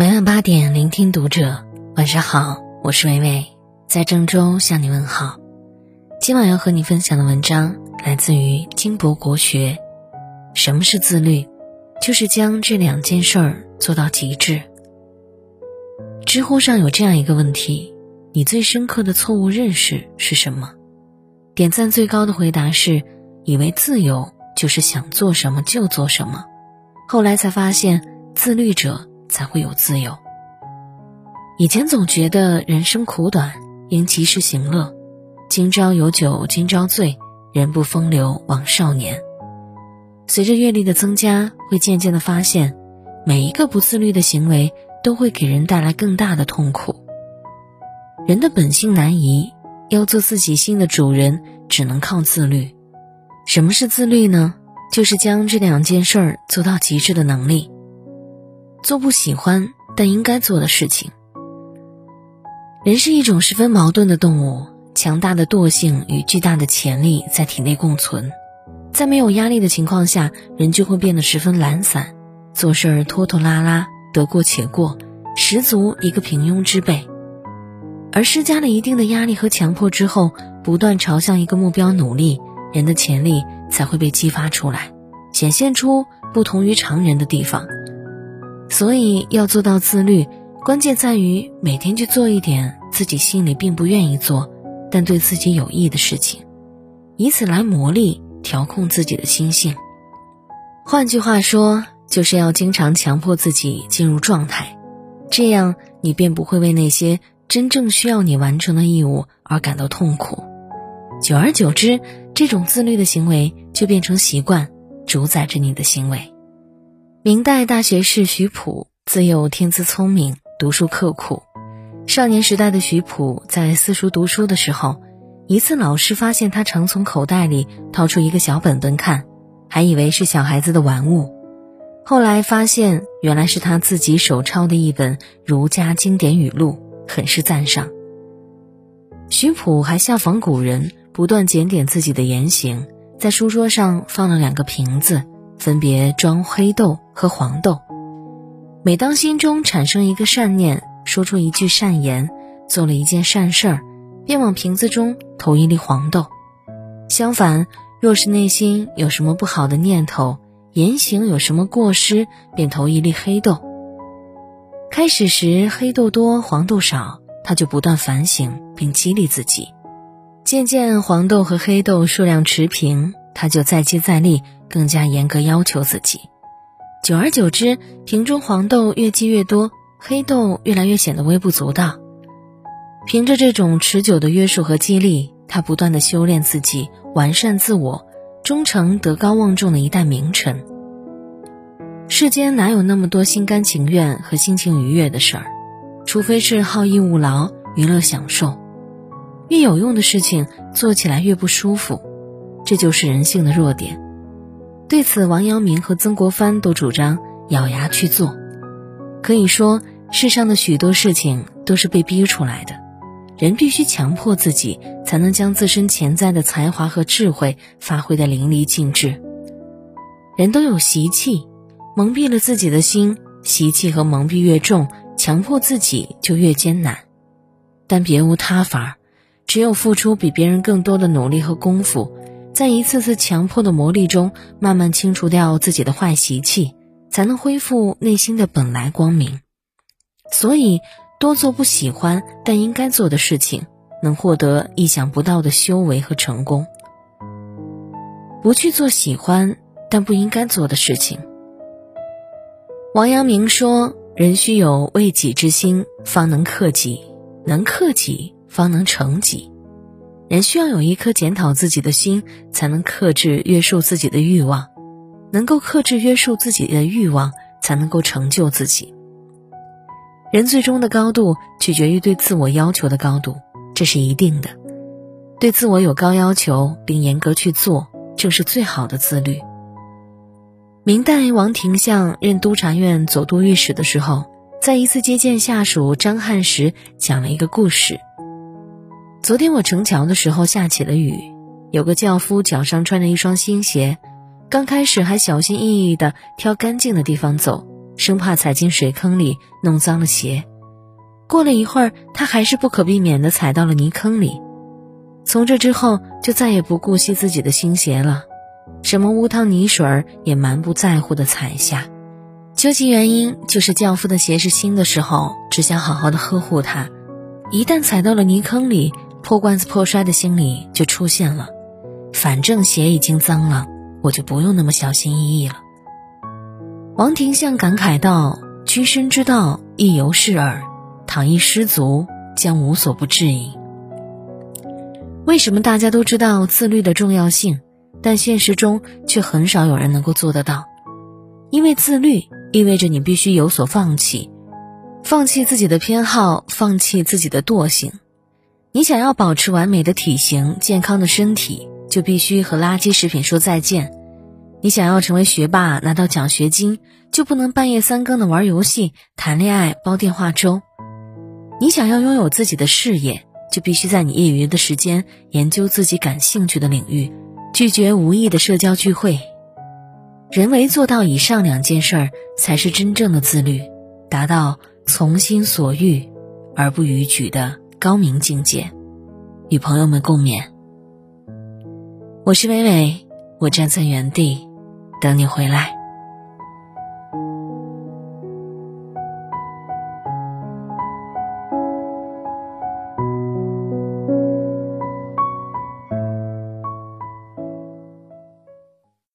每晚八点，聆听读者。晚上好，我是微微，在郑州向你问好。今晚要和你分享的文章来自于金博国学。什么是自律？就是将这两件事儿做到极致。知乎上有这样一个问题：你最深刻的错误认识是什么？点赞最高的回答是：以为自由就是想做什么就做什么。后来才发现，自律者。才会有自由。以前总觉得人生苦短，应及时行乐。今朝有酒今朝醉，人不风流枉少年。随着阅历的增加，会渐渐的发现，每一个不自律的行为都会给人带来更大的痛苦。人的本性难移，要做自己心的主人，只能靠自律。什么是自律呢？就是将这两件事儿做到极致的能力。做不喜欢但应该做的事情。人是一种十分矛盾的动物，强大的惰性与巨大的潜力在体内共存。在没有压力的情况下，人就会变得十分懒散，做事拖拖拉拉，得过且过，十足一个平庸之辈。而施加了一定的压力和强迫之后，不断朝向一个目标努力，人的潜力才会被激发出来，显现出不同于常人的地方。所以要做到自律，关键在于每天去做一点自己心里并不愿意做，但对自己有益的事情，以此来磨砺、调控自己的心性。换句话说，就是要经常强迫自己进入状态，这样你便不会为那些真正需要你完成的义务而感到痛苦。久而久之，这种自律的行为就变成习惯，主宰着你的行为。明代大学士徐溥自幼天资聪明，读书刻苦。少年时代的徐溥在私塾读书的时候，一次老师发现他常从口袋里掏出一个小本本看，还以为是小孩子的玩物。后来发现原来是他自己手抄的一本儒家经典语录，很是赞赏。徐溥还效仿古人，不断检点自己的言行，在书桌上放了两个瓶子。分别装黑豆和黄豆。每当心中产生一个善念，说出一句善言，做了一件善事儿，便往瓶子中投一粒黄豆。相反，若是内心有什么不好的念头，言行有什么过失，便投一粒黑豆。开始时黑豆多黄豆少，他就不断反省并激励自己。渐渐黄豆和黑豆数量持平，他就再接再厉。更加严格要求自己，久而久之，瓶中黄豆越积越多，黑豆越来越显得微不足道。凭着这种持久的约束和激励，他不断的修炼自己，完善自我，终成德高望重的一代名臣。世间哪有那么多心甘情愿和心情愉悦的事儿？除非是好逸恶劳、娱乐享受。越有用的事情做起来越不舒服，这就是人性的弱点。对此，王阳明和曾国藩都主张咬牙去做。可以说，世上的许多事情都是被逼出来的，人必须强迫自己，才能将自身潜在的才华和智慧发挥的淋漓尽致。人都有习气，蒙蔽了自己的心，习气和蒙蔽越重，强迫自己就越艰难。但别无他法，只有付出比别人更多的努力和功夫。在一次次强迫的磨砺中，慢慢清除掉自己的坏习气，才能恢复内心的本来光明。所以，多做不喜欢但应该做的事情，能获得意想不到的修为和成功。不去做喜欢但不应该做的事情。王阳明说：“人须有为己之心，方能克己；能克己，方能成己。”人需要有一颗检讨自己的心，才能克制约束自己的欲望；能够克制约束自己的欲望，才能够成就自己。人最终的高度取决于对自我要求的高度，这是一定的。对自我有高要求并严格去做，正是最好的自律。明代王廷相任督察院左都御史的时候，在一次接见下属张翰时，讲了一个故事。昨天我乘桥的时候下起了雨，有个轿夫脚上穿着一双新鞋，刚开始还小心翼翼地挑干净的地方走，生怕踩进水坑里弄脏了鞋。过了一会儿，他还是不可避免地踩到了泥坑里。从这之后，就再也不顾惜自己的新鞋了，什么污汤泥水儿也蛮不在乎地踩下。究其原因，就是轿夫的鞋是新的时候，只想好好的呵护它；一旦踩到了泥坑里，破罐子破摔的心理就出现了。反正鞋已经脏了，我就不用那么小心翼翼了。王廷相感慨道：“居身之道，亦犹是耳。”倘一失足，将无所不至矣。为什么大家都知道自律的重要性，但现实中却很少有人能够做得到？因为自律意味着你必须有所放弃，放弃自己的偏好，放弃自己的惰性。你想要保持完美的体型、健康的身体，就必须和垃圾食品说再见；你想要成为学霸、拿到奖学金，就不能半夜三更的玩游戏、谈恋爱、煲电话粥。你想要拥有自己的事业，就必须在你业余的时间研究自己感兴趣的领域，拒绝无意的社交聚会。人为做到以上两件事儿，才是真正的自律，达到从心所欲而不逾矩的高明境界。与朋友们共勉。我是伟伟，我站在原地等你回来。